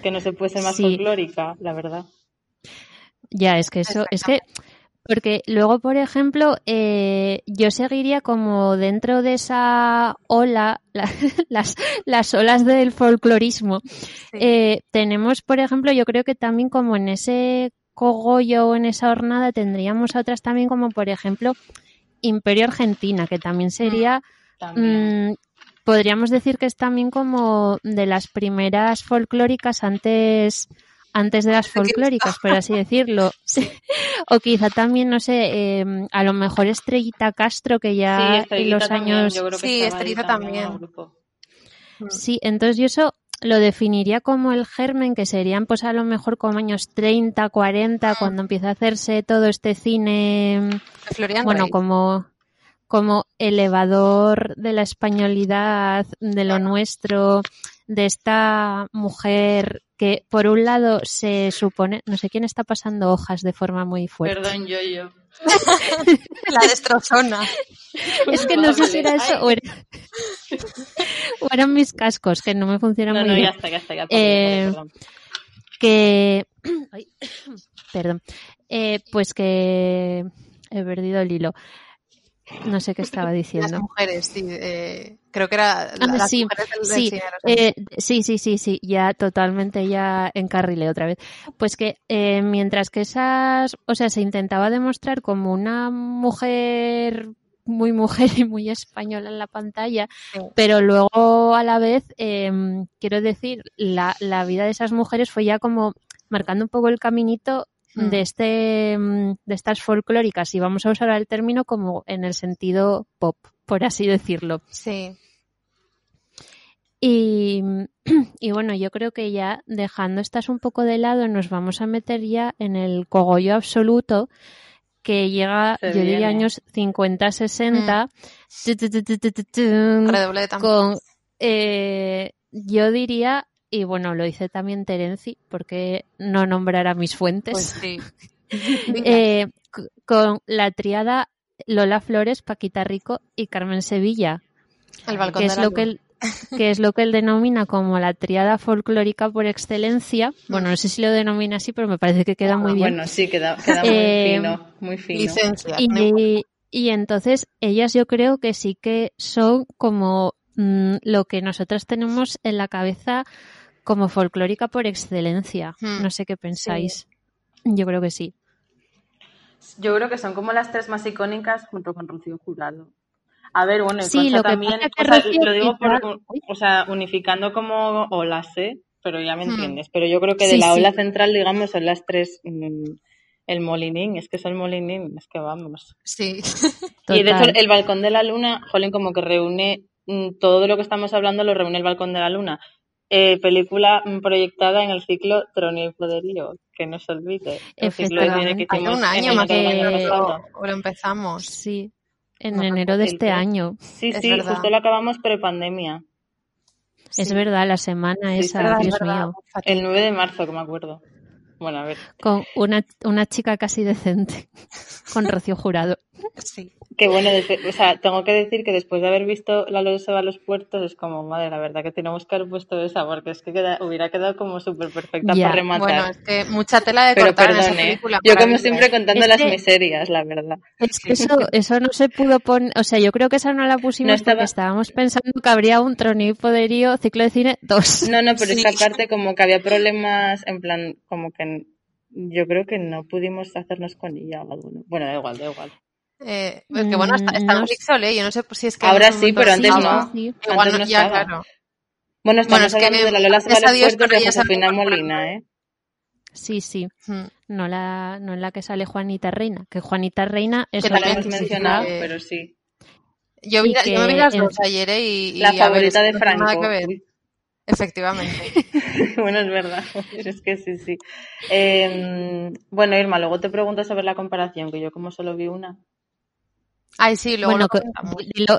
que no se puede ser más Sí. folclórica, la verdad. ya, es que eso, es que. Porque luego, por ejemplo, eh, yo seguiría como dentro de esa ola, la- <laughs> las, las olas del folclorismo. Eh, tenemos, por ejemplo, yo creo que también como en ese cogollo o en esa hornada tendríamos otras también como, por ejemplo, Imperio Argentina, que también sería También. Mm, podríamos decir que es también como de las primeras folclóricas antes antes de las <laughs> folclóricas, por así decirlo. <laughs> o quizá también, no sé, eh, a lo mejor Estrellita Castro, que sí, ya en los también, años... yo creo que Sí, Estrellita también también. Sí, entonces yo eso lo definiría como el germen, que serían pues a lo mejor como años 30, 40, cuando empieza a hacerse todo este cine Florian bueno, Rey. como, como elevador de la españolidad, de lo nuestro, de esta mujer que por un lado se supone, no sé quién está pasando hojas de forma muy fuerte. Perdón, yo, yo. <laughs> La destrozona. Es que no sé si era eso o, era- o eran mis cascos que no me funcionan No, muy no, bien. ya está, ya está, ya por Eh, perdón. que <clears throat> Ay, <clears throat> perdón Eh, pues que he perdido el hilo no sé qué estaba Las diciendo mujeres, sí. eh, creo que era la- Ah, las sí, mujeres del, cine eh, sí, sí, sí, sí, ya totalmente ya encarrilé otra vez. Pues que eh, mientras que esas, o sea, se intentaba demostrar como una mujer muy mujer y muy española en la pantalla, Sí. pero luego a la vez, eh, quiero decir, la, la vida de esas mujeres fue ya como marcando un poco el caminito Mm. de este mm, de estas folclóricas y vamos a usar el término como en el sentido pop, por así decirlo. Sí. Y, <clears throat> y bueno, yo creo que ya dejando estas un poco de lado, nos vamos a meter ya en el cogollo absoluto que llega, Se yo diría, años 50-60, tu, tu, tu, tu, tu, tu, tun, Redoble de tambor. con, eh, yo diría, y bueno, lo dice también Terenzi, porque no nombrar a mis fuentes, Pues sí. <laughs> eh, con la triada Lola Flores, Paquita Rico y Carmen Sevilla El balcón que de es la lo que él que es lo que él denomina como la triada folclórica por excelencia. Bueno, no sé si lo denomina así, pero me parece que queda muy Ah, bien. Bueno, sí, queda, queda muy Eh, fino, muy fino. Licencia. y entonces ellas yo creo que sí que son como mm, lo que nosotras tenemos en la cabeza como folclórica por excelencia. Hmm. No sé qué pensáis. Yo creo que sí. Yo creo que son como las tres más icónicas junto con Rocío Jurado. A ver, bueno, Sí, Concha lo que también, pasa que o sea, Rocío lo digo por, o sea, unificando como olas, ¿eh? Pero ya me Hmm. entiendes. Pero yo creo que de Sí, la sí. ola central, digamos, son las tres, mm, el molinín, es que son molinín, es que vamos. Sí. Y de hecho, el Balcón de la Luna, jolín, como que reúne todo de lo que estamos hablando, lo reúne el Balcón de la Luna. Eh, película mm, proyectada en el ciclo Tronio y Poderío, que no se olvide. El ciclo que Efectivamente. Hace un año más o lo empezamos. Sí, en No enero de este año. Sí, Es sí, verdad. justo lo acabamos prepandemia. Es Sí. verdad, la semana Sí, esa, verdad, Dios mío. El 9 de marzo, que me acuerdo. Bueno, a ver. Con una, una chica casi decente, <laughs> con Rocío Jurado. Sí. Que bueno, desde- o sea, tengo que decir que después de haber visto La Luz se va a los puertos, es como, madre, la verdad que tenemos que haber puesto esa, porque es que queda- hubiera quedado como súper perfecta Ya. para rematar. Bueno, es que mucha tela de Pero cortar en esa película. Yo como siempre contando Es las que- miserias, la verdad. Es que eso, eso no se pudo poner, o sea, yo creo que esa no la pusimos No estaba- porque estábamos pensando que habría un trono y poderío ciclo de cine 2. No, no, pero Sí. esta parte como que había problemas, en plan, como que yo creo que no pudimos hacernos con ella o. Bueno, da igual, da igual. Eh, es que bueno, está, está Mm, en no Flixol, ¿eh? Yo no sé si es que. Ahora en sí, pero antes no. Sí, Igual Antes no, ya, estaba. claro. Bueno, estamos Bueno, es que hablando de la Lola se va a gracias a los Dios puertos con de Josefina Molina, ¿eh? sí, sí. Mm. No la, no en la que sale Juanita Reina, que Juanita Reina es Que Que la también hemos que sí mencionado, que- pero sí. Yo, vi, Y yo me vi que las en- dos ayer, ¿eh? Y, y, La ver, favorita que de Franco. Nada que ver. Efectivamente. <laughs> bueno, es verdad. <laughs> Es que sí, sí. Em, bueno, Irma, luego te pregunto sobre la comparación, que yo como solo vi una. Ay, sí, luego bueno,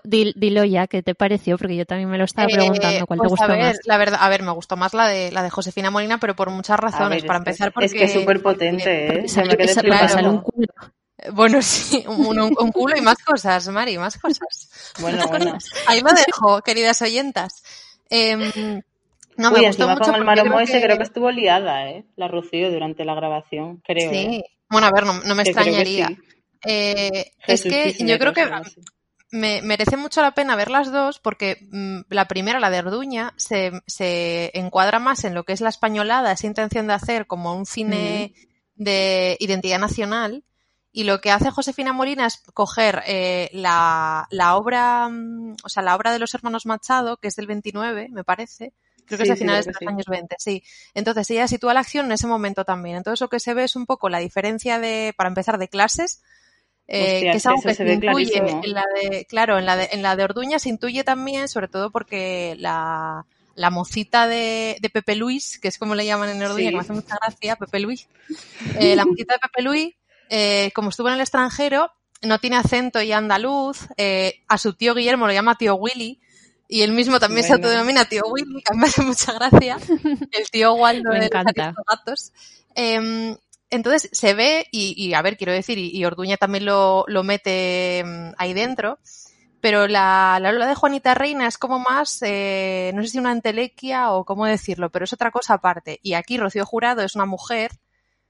dilo, ya, ¿qué te pareció? Porque yo también me lo estaba preguntando, ¿cuál te pues gustó a ver, más? La verdad, a ver, me gustó más la de la de Josefina Molina, pero por muchas razones. Para empezar, porque... Es que es súper potente, ¿eh? Se me quedé claro, un culo. Bueno, <laughs> sí, un, culo y más cosas, Mari, más cosas. <laughs> Bueno, bueno. Ahí lo <laughs> dejo, queridas oyentas. Eh, no, me gustó mucho. Con el maromo ese creo que estuvo liada, ¿eh? La Rocío durante la grabación, creo. Sí. ¿eh? Bueno, a ver, no, me extrañaría. Eh, es que yo creo que me merece mucho la pena ver las dos porque mm, la primera, la de Orduña, se, se, encuadra más en lo que es la españolada, esa intención de hacer como un cine de identidad nacional. Y lo que hace Josefina Molina es coger eh, la, la, obra, mm, o sea, la obra de los hermanos Machado, que es del 29, me parece, Creo que es de finales de los años 20, sí. Entonces ella sitúa la acción en ese momento también. Entonces lo que se ve es un poco la diferencia de, para empezar, de clases, eh, que es algo que se, intuye en la de, claro, en la de, en la de Orduña se intuye también, sobre todo porque la, la mocita de, de, Pepe Luis, que es como le llaman en Orduña, que me hace mucha gracia, Pepe Luis, eh, la mocita de Pepe Luis, eh, como estuvo en el extranjero, no tiene acento y andaluz, a su tío Guillermo lo llama tío Willy, y él mismo también se autodenomina tío Willy, que me hace mucha gracia. El tío Waldo me encanta. gatos. Eh, entonces se ve, y, y, a ver, quiero decir, y, y Orduña también lo, lo mete em, ahí dentro, pero la, la de Juanita Reina es como más, eh, no sé si una entelequia o cómo decirlo, pero es otra cosa aparte. Y aquí Rocío Jurado es una mujer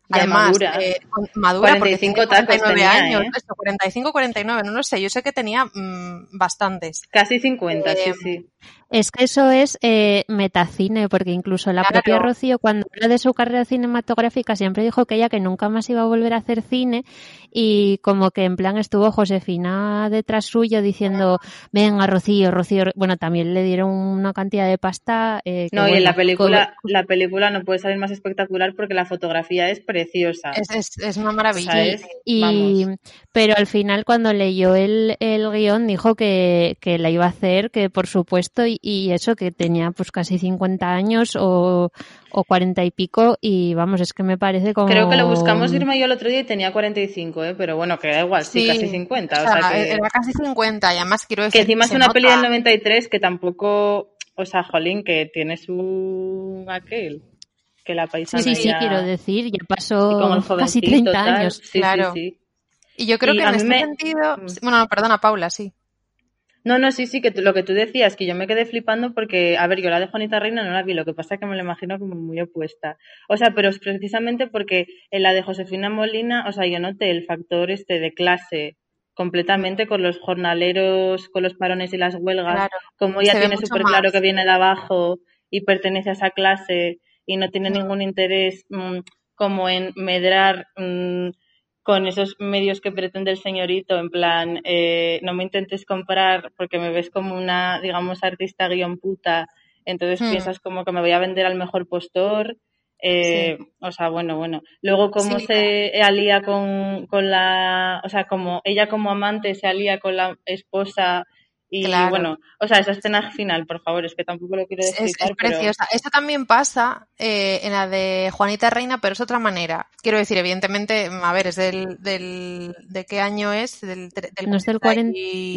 Además, madura, eh, madura 45 tacos tenía, años, ¿eh? 45, 49, no lo sé, yo sé que tenía mmm, bastantes. Casi 50, Eh, sí, sí. Es que eso es eh, metacine, porque incluso la Claro. propia Rocío, cuando habla de su carrera cinematográfica, siempre dijo que ella que nunca más iba a volver a hacer cine y como que en plan estuvo Josefina detrás suyo diciendo, venga Rocío, Rocío, bueno, también le dieron una cantidad de pasta. eh, que No, y en la película, la película no puede salir más espectacular porque la fotografía es preciosa. Es, es, es una maravilla. ¿sabes? Y, Vamos. pero al final cuando leyó el, el guion dijo que, que la iba a hacer, que por supuesto, y, y eso que tenía pues casi 50 años o, o 40 y pico y vamos, es que me parece como... Creo que lo buscamos Irma y yo el otro día y tenía 45, ¿eh? pero bueno, que da igual, sí, Sí, casi 50. O O sea, sea, que, era casi 50 y además quiero decir que encima es se una nota- peli del 93 que tampoco, o sea, jolín, que tiene su aquel, que la Sí, paisana sí, sí, ya- quiero decir, ya pasó casi jovencito, 30 tal. años. Sí, claro. sí, sí. Y yo creo Y que en este me- sentido... Mm. Bueno, no, perdona, Paula, sí. No, no, sí, sí, que lo que tú decías, que yo me quedé flipando porque, a ver, yo la de Juanita Reina no la vi, lo que pasa es que me la imagino como muy opuesta. O sea, pero es precisamente porque en la de Josefina Molina, o sea, yo noté el factor este de clase completamente con los jornaleros, con los parones y las huelgas, Claro. como ella tiene súper claro que viene de abajo y pertenece a esa clase y no tiene ningún interés mm, como en medrar mm, con esos medios que pretende el señorito, en plan, eh, no me intentes comprar porque me ves como una, digamos, artista guion puta, entonces Hmm. piensas como que me voy a vender al mejor postor. Eh, O sea, bueno, bueno. Luego, cómo Sí. se alía con, con la. O sea, como ella como amante se alía con la esposa. Y Claro. bueno, o sea, esa escena final, por favor, es que tampoco lo quiero Es, es- preciosa. Esto también pasa eh, en la de Juanita Reina, pero es otra manera. Quiero decir, evidentemente, a ver, es del, del ¿de qué año es? Del, del No es del 40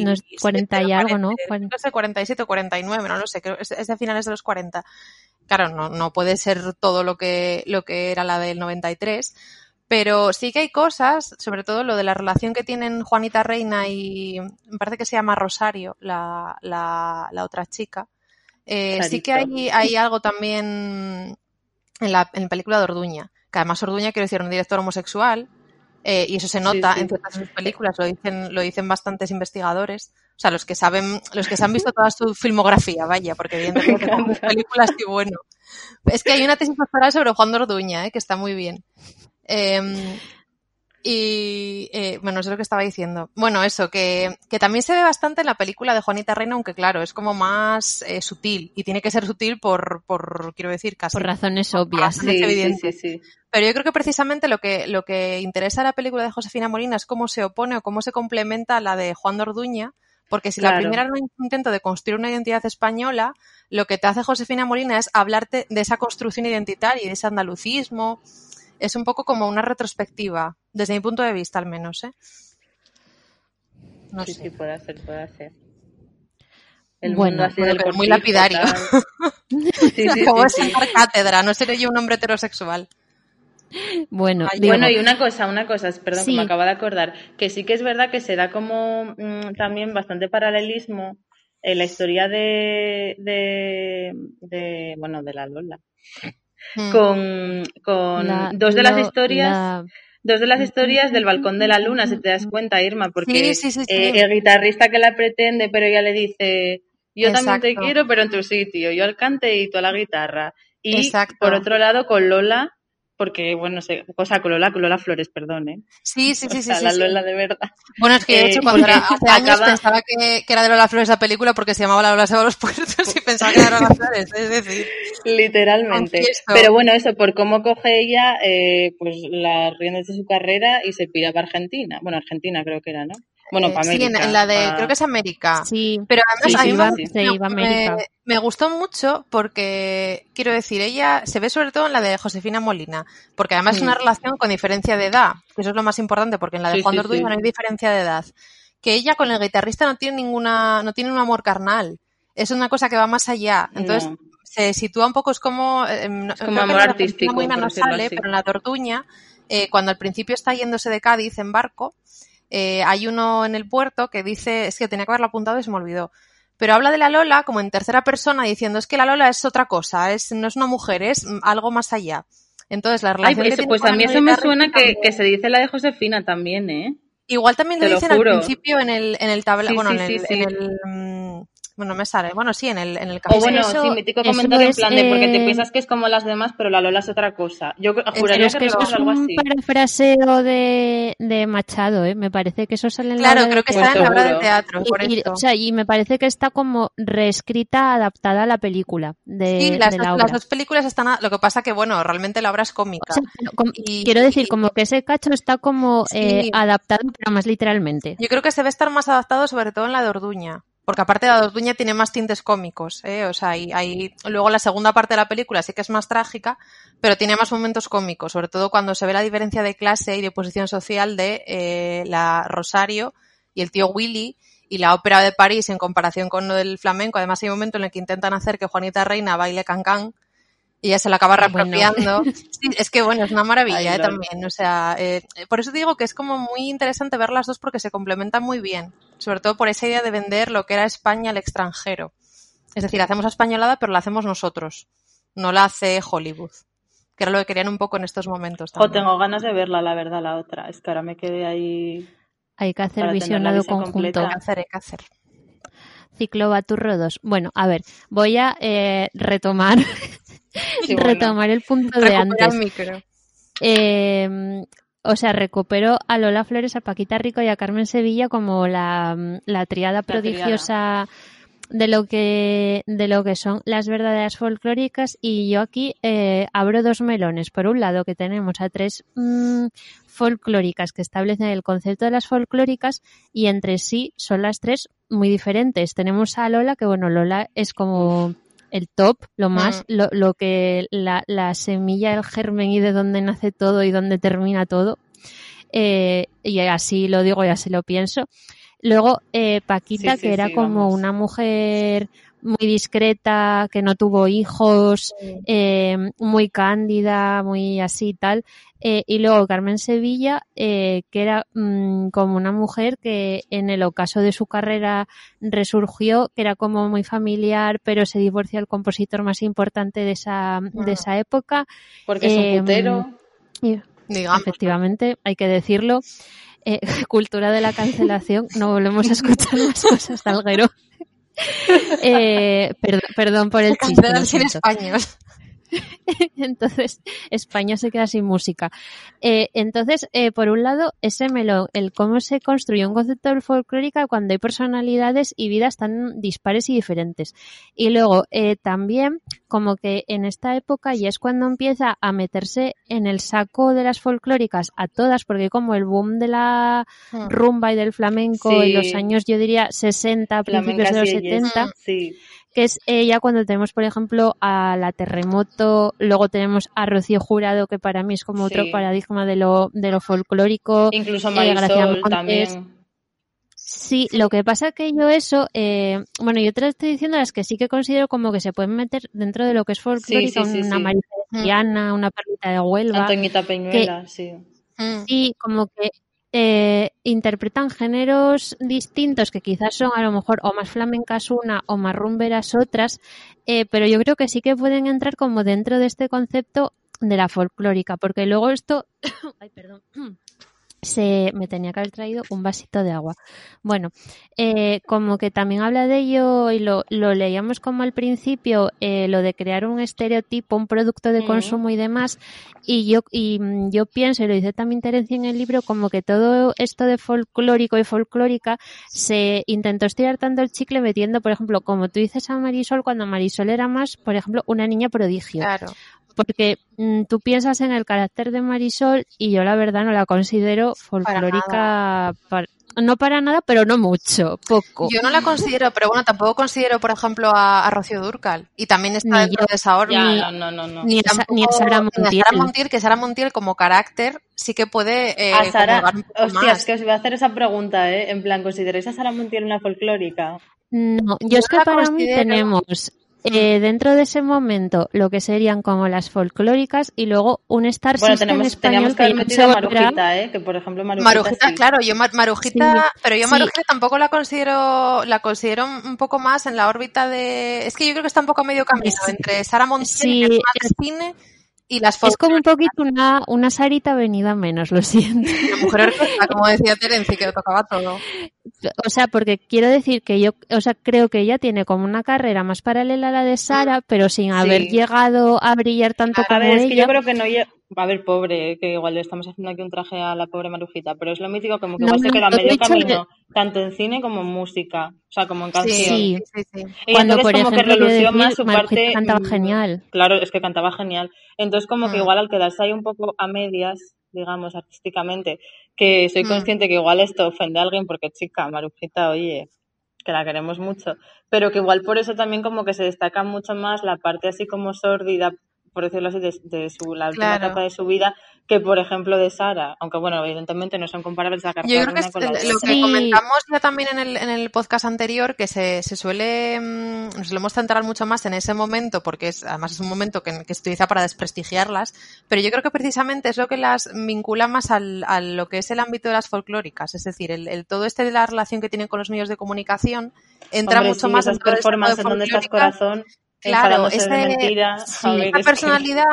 no es 40 y algo, ¿no? No sé, 47 o 49, no lo sé, creo es de finales de los 40. Claro, no, no puede ser todo lo que, lo que era la del 93, pero sí que hay cosas, sobre todo lo de la relación que tienen Juanita Reina y me parece que se llama Rosario, la, la, la otra chica. Eh, sí que hay, hay algo también en la, en la película de Orduña, que además Orduña quiero decir un director homosexual, eh, y eso se nota sí. en de sus películas, lo dicen, lo dicen bastantes investigadores. O sea, los que saben, los que se han visto toda su filmografía, vaya, porque evidentemente <laughs> películas y bueno. Es que hay una tesis doctoral sobre Juan de Orduña, eh, que está muy bien. Em, y eh, bueno, eso es lo que estaba diciendo. Bueno, eso, que, que también se ve bastante en la película de Juanita Reina, aunque claro, es como más eh, sutil. Y tiene que ser sutil por, por quiero decir, casi. Por razones obvias. Sí, sí, sí. Pero yo creo que precisamente lo que, lo que interesa a la película de Josefina Molina es cómo se opone o cómo se complementa a la de Juan de Orduña, Porque si la primera era un intento de construir una identidad española, lo que te hace Josefina Molina es hablarte de esa construcción identitaria y de ese andalucismo. Es un poco como una retrospectiva, desde mi punto de vista al menos. ¿eh? No sí, sé. sí, puede ser, puede ser. El bueno, así del muy lapidario. <laughs> sí, sí, como sí, cátedra, no seré yo un hombre heterosexual. Bueno, bueno, y una cosa, una cosa, perdón, que me acaba de acordar, que sí que es verdad que se da como mm, también bastante paralelismo en la historia de, de, bueno, de la Lola, hmm. con, con dos de las historias... Dos de las historias del balcón de la luna, si te das cuenta, Irma, porque eh, el guitarrista que la pretende, pero ella le dice, yo también te quiero, pero en tu sitio, yo al cante y tú a la guitarra. Y por otro lado, con Lola, porque, bueno, sé, cosa con Lola, con Lola Flores, perdón, ¿eh? Sí, sí, sí, <laughs> sí. La Lola de verdad. Bueno, es que de hecho, eh, cuando era, <laughs> hace años pensaba que, era de Lola Flores la película porque se llamaba La Lola se va a los puertos y pensaba que era Lola Flores, es decir. Literalmente. Pero bueno, eso, por cómo coge ella, eh, pues las riendas de su carrera y se pira para Argentina. Bueno, Argentina creo que era, ¿no? Bueno, para América. Sí, en, la de, creo que es América. Sí. Pero además a mí me, gustó mucho porque, quiero decir, ella se ve sobre todo en la de Josefina Molina, porque además es una relación con diferencia de edad, que eso es lo más importante, porque en la de Juan Dorduño no hay diferencia de edad. Que ella con el guitarrista no tiene ninguna, no tiene un amor carnal. Es una cosa que va más allá. Entonces, se sitúa un poco, es como, eh, como amor artístico. Molina no sale, pero en la Tortuña, eh, cuando al principio está yéndose de Cádiz en barco, eh, hay uno en el puerto que dice, es que tenía que haberlo apuntado y se me olvidó, pero habla de la Lola como en tercera persona diciendo es que la Lola es otra cosa, es, no es una mujer, es algo más allá. Entonces la relación pues, pues a mí eso me suena que, que, se dice la de Josefina también, ¿eh? Igual también lo, dicen al principio en el, en el tabla, bueno, en el, en el mm, bueno, me sale. Bueno, sí, en el, en el café. O bueno, sí, mítico comentario en plan de porque te eh, piensas que es como las demás, pero la Lola es otra cosa. Yo juraría es que, eso es algo así. un parafraseo de, de Machado, ¿eh? Me parece que eso sale en la Claro, creo que está en la obra de teatro, por y, O sea, y me parece que está como reescrita, adaptada a la película. De, sí, las, las dos películas están... Lo que pasa que, bueno, realmente la obra es cómica. y, quiero decir, como que ese cacho está como eh, adaptado, pero más literalmente. Yo creo que se debe estar más adaptado sobre todo en la de Orduña porque aparte de la Dorduña tiene más tintes cómicos, ¿eh? o sea, hay, luego la segunda parte de la película sí que es más trágica, pero tiene más momentos cómicos, sobre todo cuando se ve la diferencia de clase y de posición social de eh, la Rosario y el tío Willy y la ópera de París en comparación con lo del flamenco. Además hay un momento en el que intentan hacer que Juanita Reina baile cancán y ella se la acaba reapropiando. <laughs> es que bueno, es una maravilla ¿eh? también. O sea, eh, por eso digo que es como muy interesante ver las dos porque se complementan muy bien. Sobre todo por esa idea de vender lo que era España al extranjero. Es decir, hacemos españolada, pero la hacemos nosotros. No la hace Hollywood. Que era lo que querían un poco en estos momentos. O tengo ganas de verla, la verdad, la otra. Es que ahora me quedé ahí. Hay que hacer visionado conjunto. Hay que hacer, hay que hacer. Ciclobaturro 2. Bueno, a ver, voy a eh, retomar retomar el punto de antes. Eh, o sea, recuperó a Lola Flores, a Paquita Rico y a Carmen Sevilla como la, la triada. prodigiosa de lo que de lo que son las verdaderas folclóricas. Y yo aquí eh, abro dos melones. Por un lado que tenemos a tres mm, folclóricas que establecen el concepto de las folclóricas y entre sí son las tres muy diferentes. Tenemos a Lola que bueno Lola es como el top, lo más, mm. lo, lo, que la, la, semilla, el germen y de dónde nace todo y dónde termina todo. Eh, y así lo digo y así lo pienso. Luego, eh, Paquita, que era como una mujer muy discreta, que no tuvo hijos, eh, muy cándida, muy así y tal. Eh, y luego Carmen Sevilla, eh, que era mm, como una mujer que en el ocaso de su carrera resurgió, que era como muy familiar, pero se divorció el compositor más importante de esa, de esa época. Porque es un em, putero. efectivamente, hay que decirlo. <laughs> cultura de la cancelación, no volvemos a escuchar más cosas, Talguero. Eh, perdón, perdón, por el chiste. español. <laughs> entonces España se queda sin música. Eh, entonces, eh, por un lado, ese melón, el cómo se construye un concepto folclórica cuando hay personalidades y vidas tan dispares y diferentes. Y luego, eh, también, como que en esta época ya es cuando empieza a meterse en el saco de las folclóricas a todas, porque como el boom de la Hmm. rumba y del flamenco en los años, yo diría, 60, principios de los y ellas. 70, Sí. Que es ella cuando tenemos, por ejemplo, a la Terremoto, luego tenemos a Rocío Jurado, que para mí es como otro Sí. paradigma de lo, de lo folclórico. Incluso eh, Gracia Marisol Montes. también. Sí, lo que pasa es que yo eso, eh, bueno, yo te lo estoy diciendo las que sí que considero como que se pueden meter dentro de lo que es folclórico, sí, sí, una sí. De Triana, una perlita de Huelva, Antoñita Peñuela, sí. Mm. y como que eh, interpretan géneros distintos que quizás son a lo mejor o más flamencas una o más rumberas otras, eh, pero yo creo que sí que pueden entrar como dentro de este concepto de la folclórica, porque luego esto, <coughs> ay, perdón, se me tenía que haber traído un vasito de agua. Bueno, eh, como que también habla de ello y lo, lo leíamos como al principio, eh, lo de crear un estereotipo, un producto de Ujú. consumo y demás. Y yo, y mm, yo pienso, y lo dice también Terencia en el libro, como que todo esto de folclórico y folclórica se intentó estirar tanto el chicle metiendo, por ejemplo, como tú dices a Marisol, cuando Marisol era más, por ejemplo, una niña prodigio Claro. Porque mm, tú piensas en el carácter de Marisol y yo la verdad no la considero folclórica, no para nada, pero no mucho, poco. Yo no la considero, pero bueno, tampoco considero, por ejemplo, a, a Rocío Durcal. Y también está Ni dentro yo. de esa órbita. Ya, no, no, no. no. ni, ni a Sara ni a Montiel. Sara Montiel, que Sara Montiel como carácter sí que puede eh, a Sara, hostias, más. que os voy a hacer esa pregunta, ¿eh? En plan, ¿consideráis a Sara Montiel una folclórica? No, yo Yo es que para mí tenemos eh, dentro de ese momento lo que serían como las folclóricas y luego un Star Bueno, System tenemos, español que a se volverá- Marujita, ¿eh? Que por ejemplo Marujita, Marujita, sí. claro, yo Mar- Marujita, Sí, pero yo sí. Marujita tampoco la considero, la considero un poco más en la órbita de, es que yo creo que está un poco a medio camino Sí. entre Sara Montiel, Sí, que es y las como un poquito una, una Sarita venida menos, lo siento. <laughs> La mujer orquesta, como decía Terenci, que lo tocaba todo. O sea, porque quiero decir que yo, o sea, creo que ella tiene como una carrera más paralela a la de Sara, pero sin haber llegado a brillar tanto A como ver, es que ella. yo creo que no lle- A ver, pobre, que igual le estamos haciendo aquí un traje a la pobre Marujita, pero es lo mítico como que No, igual se no, queda a lo he medio camino, tanto en cine como en música, o sea, como en canción. Sí. sí, sí. Y Cuando, entonces por como que ejemplo, relució más su Marujita parte... cantaba mm, genial. Claro, es que cantaba genial. Entonces como que Mm. igual al quedarse ahí un poco a medias, digamos, artísticamente, que soy Mm. consciente que igual esto ofende a alguien porque chica, Marujita, oye, que la queremos mucho, pero que igual por eso también como que se destaca mucho más la parte así como sórdida, por decirlo así, de, de su, la última Claro. etapa de su vida, que por ejemplo de Sara, aunque bueno, evidentemente no son comparables la Yo creo que es con la lo que Sí. comentamos ya también en el, en el podcast anterior, que se, se suele, mm, nos solemos centrar mucho más en ese momento, porque es, además es un momento que, que se utiliza para desprestigiarlas, pero yo creo que precisamente es lo que las vincula más al, a lo que es el ámbito de las folclóricas, es decir, el, el todo este de la relación que tienen con los medios de comunicación entra Hombre, mucho sí, más tipo de performances en donde estás corazón, Claro, ese- mentira, sí, ver, Esa que- personalidad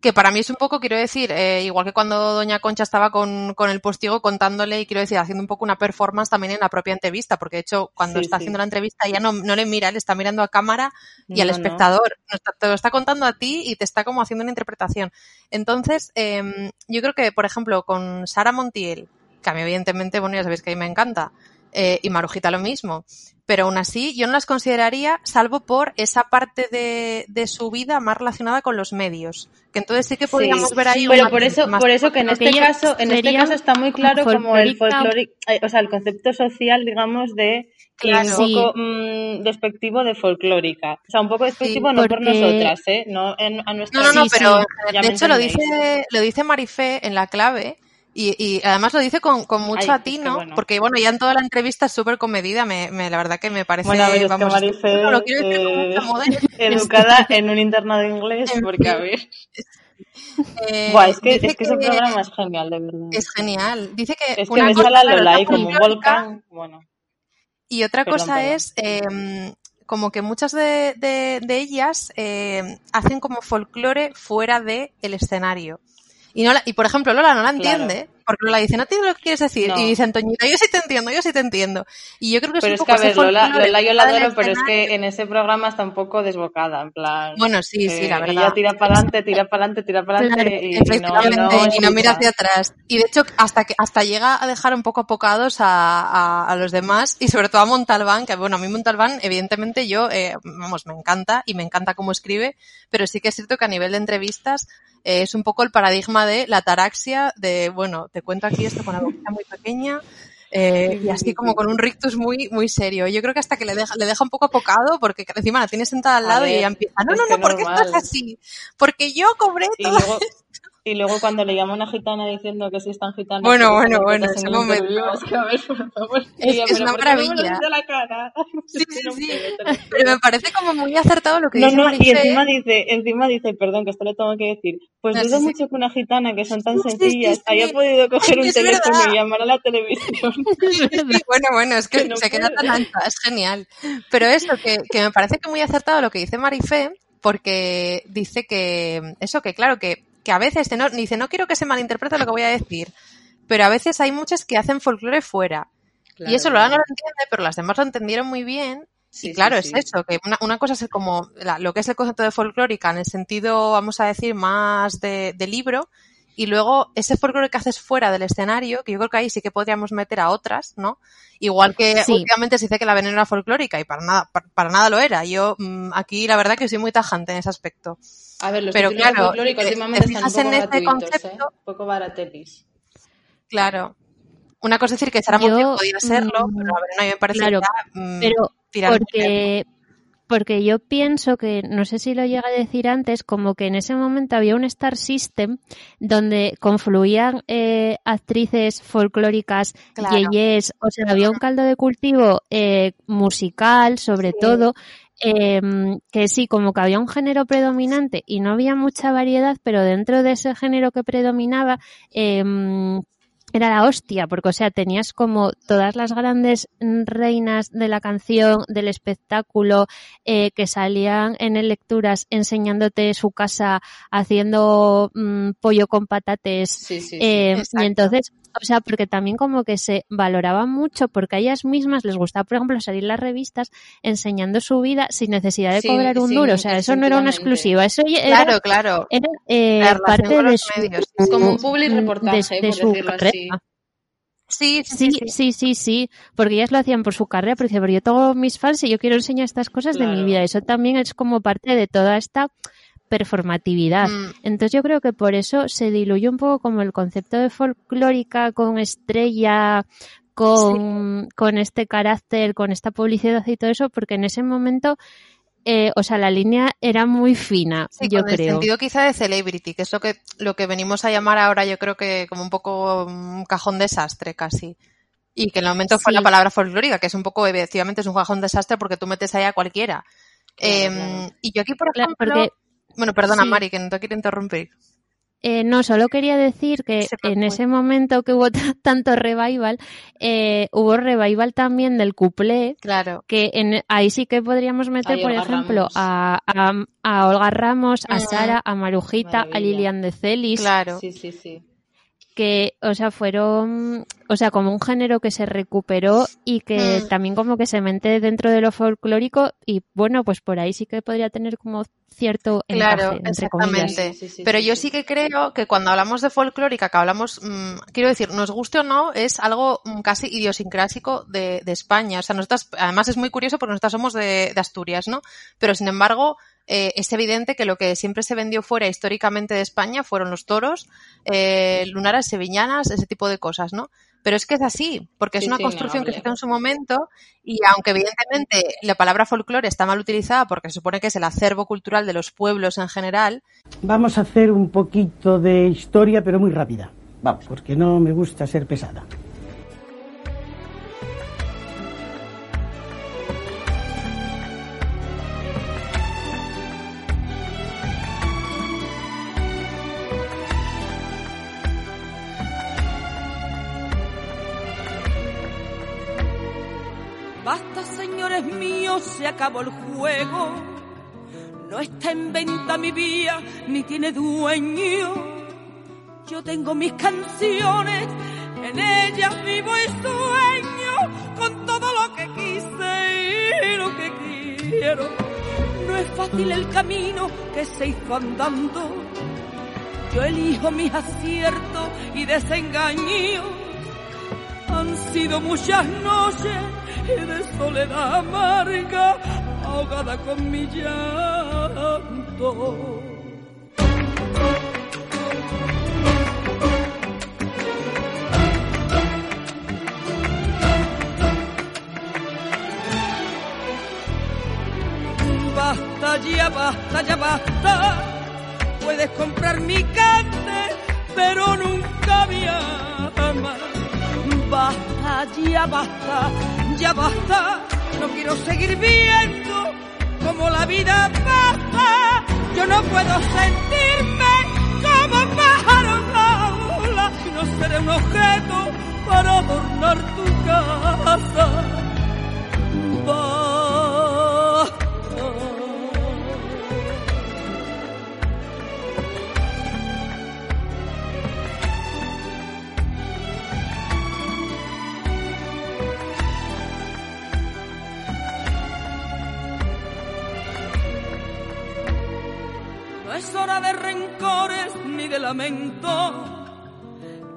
que para mí es un poco, quiero decir, eh, igual que cuando Doña Concha estaba con, con el postigo contándole y quiero decir, haciendo un poco una performance también en la propia entrevista, porque de hecho cuando Sí, está sí. haciendo la entrevista ella no, no le mira, le está mirando a cámara y al No, espectador. No está- te lo está contando a ti y te está como haciendo una interpretación. Entonces, em, yo creo que, por ejemplo, con Sara Montiel, que a mí evidentemente, bueno, ya sabéis que a mí me encanta, eh, y Marujita lo mismo, pero aún así yo no las consideraría salvo por esa parte de, de su vida más relacionada con los medios, que entonces sí que podríamos Sí, ver ahí pero un por eso, más por eso que en este caso, en este caso está muy claro como el folclórico, eh, o sea, el concepto social, digamos, de Claro. un Sí. poco mm, despectivo de folclórica. O sea, un poco despectivo no por nosotras, ¿eh? No en, a nuestra No, no, no, Sí, pero sí, de hecho lo dice, lo dice Marifé en la clave y, y además lo dice con, con mucho Ay, atino, bueno. porque bueno, ya en toda la entrevista es súper comedida, me, me- la verdad que me parece, Bueno, a ver, es que Marifé, no, lo quiero decir eh, mucha modestia. educada en un internado de inglés, porque a ver. Eh, Buah, es que, es que ese programa es genial, de verdad. es genial. Dice que Es que una ves a la Lola ahí como un volcán. Bueno, Y otra Perdón, cosa perdón. es eh, como que muchas de, de- de ellas eh, hacen como folclore fuera del escenario. Y, no la- y por ejemplo, Lola no la Claro. Porque Lola dice, no entiendo lo que quieres decir. Y dice Antoñita, yo sí te entiendo, yo sí te entiendo. Y yo creo que pero es un poco que, a ver, Lola, Lola, yo la adoro, pero es que en ese programa está un poco desbocada, en plan. Bueno, sí, sí, la verdad. Ella tira para adelante, tira para adelante, tira para adelante y, no, y, no, mira hacia atrás. Y de hecho, hasta que hasta llega a dejar un poco apocados a, a, a los demás y sobre todo a Montalbán, que bueno, a mí Montalbán, evidentemente yo, eh, vamos, me encanta y me encanta cómo escribe, pero sí que es cierto que a nivel de entrevistas eh, es un poco el paradigma de la taraxia, de, bueno, te cuento aquí esto con una boquita muy pequeña, eh, y así como con un rictus muy, muy serio. Yo creo que hasta que le deja, le deja un poco apocado, porque encima la tiene sentada al lado y ella empieza, no, no, no, ¿por qué estás así? Porque yo cobré todo luego, <laughs> y luego cuando le llama una gitana diciendo que sí están gitanos. Bueno, bueno, bueno, ese momento. Es que a ver, por favor. Es, es una maravilla. La cara? <laughs> Sí, sí, sí. Pero me parece como muy acertado lo que no, dice No, Marifé. y encima dice, encima dice, perdón, que esto le tengo que decir. Pues No, dudo sí, sí. mucho que una gitana, que son tan Sí, sencillas, haya podido coger un Es teléfono verdad. y llamar a la televisión. <laughs> Bueno, bueno, es que, Que no se queda tan ancha, es genial. Pero eso, que, que me parece que muy acertado lo que dice Marifé, porque dice que, eso, que claro, que, que a veces, te no, dice, no quiero que se malinterprete lo que voy a decir, pero a veces hay muchas que hacen folclore fuera. y eso Lola no lo entiende, pero las demás lo entendieron muy bien. Sí, y claro, sí, es sí. eso, que una, una cosa es como la- lo que es el concepto de folclórica en el sentido, vamos a decir, más de, de libro, y luego ese folclore que haces fuera del escenario, que yo creo que ahí sí que podríamos meter a otras, ¿no? Igual que Sí. últimamente se dice que la veneno era folclórica y para nada, para, para nada lo era. Yo mm, aquí la verdad que soy muy tajante en ese aspecto. A ver, los Pero títulos claro, folclóricos te- últimamente te están un fijas poco en este gratuitos, concepto. ¿eh? Un poco baratelis. Claro. Una cosa es decir que Sara Yo, podía serlo, mm, pero la veneno a mí me parece claro, ya, mm, Pero porque, porque yo pienso que, no sé si lo llega a decir antes, como que en ese momento había un Star System donde confluían eh, actrices folclóricas, Claro. yeyes, o sea, había un caldo de cultivo eh, musical, sobre Sí. todo, em, que sí, como que había un género predominante y no había mucha variedad, pero dentro de ese género que predominaba, em, era la hostia, porque o sea, tenías como todas las grandes reinas de la canción, del espectáculo, eh, que salían en lecturas enseñándote su casa haciendo mm, pollo con patates. Sí, sí, sí. eh, exacto. y entonces, o sea, porque también como que se valoraba mucho, porque a ellas mismas les gustaba, por ejemplo, salir las revistas enseñando su vida sin necesidad de Sí, cobrar un sí, duro. O sea, eso no era una exclusiva, eso era, Claro, claro. era eh, parte de los su, medios. Es como un public reportaje, de por su decirlo así. carrera. Sí, sí, Sí, sí. sí, sí, sí, porque ellas lo hacían por su carrera, pero dice, pero yo tengo mis fans y yo quiero enseñar estas cosas de mi vida. Eso también es como parte de toda esta performatividad. Mm, Entonces yo creo que por eso se diluye un poco como el concepto de folclórica con estrella, con, con este carácter, con esta publicidad y todo eso, porque en ese momento, eh, o sea, la línea era muy fina, Sí, yo con el creo. sentido quizá de celebrity, que es lo que, lo que venimos a llamar ahora, yo creo que como un poco un cajón desastre casi. Y que en el momento fue la palabra folclórica, que es un poco, efectivamente, es un cajón desastre porque tú metes ahí a cualquiera. Claro, Em, claro. Y yo aquí, por ejemplo, porque bueno, perdona, sí. Mari, que no te quiero interrumpir. Eh, no, solo quería decir que en ese momento que hubo tanto revival, eh, hubo revival también del cuplé, Claro. que en, ahí sí que podríamos meter, Ay, por Olga ejemplo, a, a, a Olga Ramos, a Mm. Sara, a Marujita, a. Lilian de Celis, Claro. Sí, sí, sí. Que, o sea, fueron, o sea, como un género que se recuperó y que Mm. también como que se mete dentro de lo folclórico y bueno, pues por ahí sí que podría tener como cierto Claro, encaje, entre comillas. exactamente. Sí, sí, sí, Pero sí, yo sí. sí que creo que cuando hablamos de folclórica, que hablamos, mm, quiero decir, nos guste o no, es algo mm, casi idiosincrásico de, de España. O sea, nosotras, además es muy curioso porque nosotras somos de, de Asturias, ¿no? Pero sin embargo, eh, es evidente que lo que siempre se vendió fuera históricamente de España fueron los toros, eh, lunares, sevillanas, ese tipo de cosas, ¿no? Pero es que es así, porque es una sí, construcción que se hizo en su momento y aunque evidentemente la palabra folclore está mal utilizada porque se supone que es el acervo cultural de los pueblos en general, Vamos a hacer un poquito de historia, pero muy rápida. Vamos, porque no me gusta ser pesada. Señores míos, se acabó el juego. No está en venta mi vía, ni tiene dueño. Yo tengo mis canciones, en ellas vivo y sueño con todo lo que quise y lo que quiero. No es fácil el camino que se hizo andando. Yo elijo mis aciertos y desengaños. Han sido muchas noches de soledad amarga, ahogada con mi llanto. Basta ya, basta ya, basta. Puedes comprar mi cante, pero nunca mi alma. Basta ya, basta, ya basta. No quiero seguir viendo como la vida pasa. Yo no puedo sentirme como un pájaro en la no seré un objeto para adornar tu casa.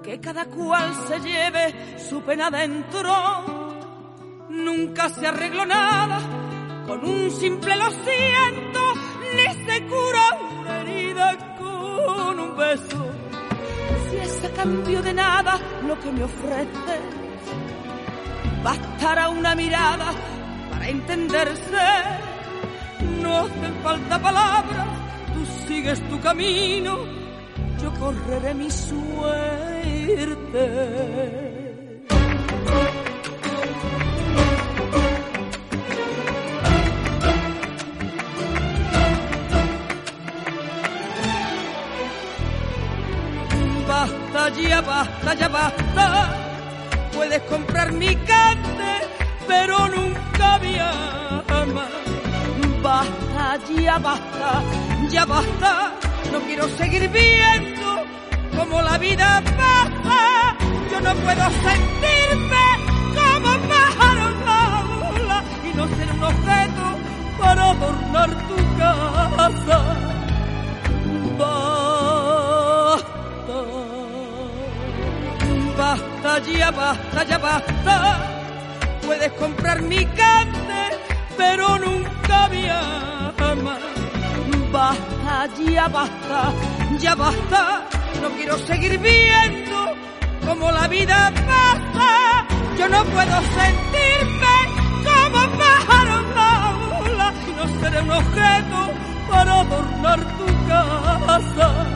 Que cada cual se lleve su pena dentro. Nunca se arregló nada con un simple lo siento, ni se cura una herida con un beso. Si es a cambio de nada lo que me ofreces, bastará una mirada para entenderse. No hacen falta palabras, tú sigues tu camino, yo correré mi suerte. Basta ya, basta ya, basta. Puedes comprar mi cante, pero nunca mi alma. Basta ya, basta, ya basta. No quiero seguir viendo como la vida pasa. Yo no puedo sentirme como pájaro en y no ser un objeto para adornar tu casa. Basta, basta ya, basta ya, basta. Puedes comprar mi cante, pero nunca mi. Basta ya, basta, ya basta. No quiero seguir viendo como la vida pasa. Yo no puedo sentirme como pájaro en la ola no seré un objeto para adornar tu casa.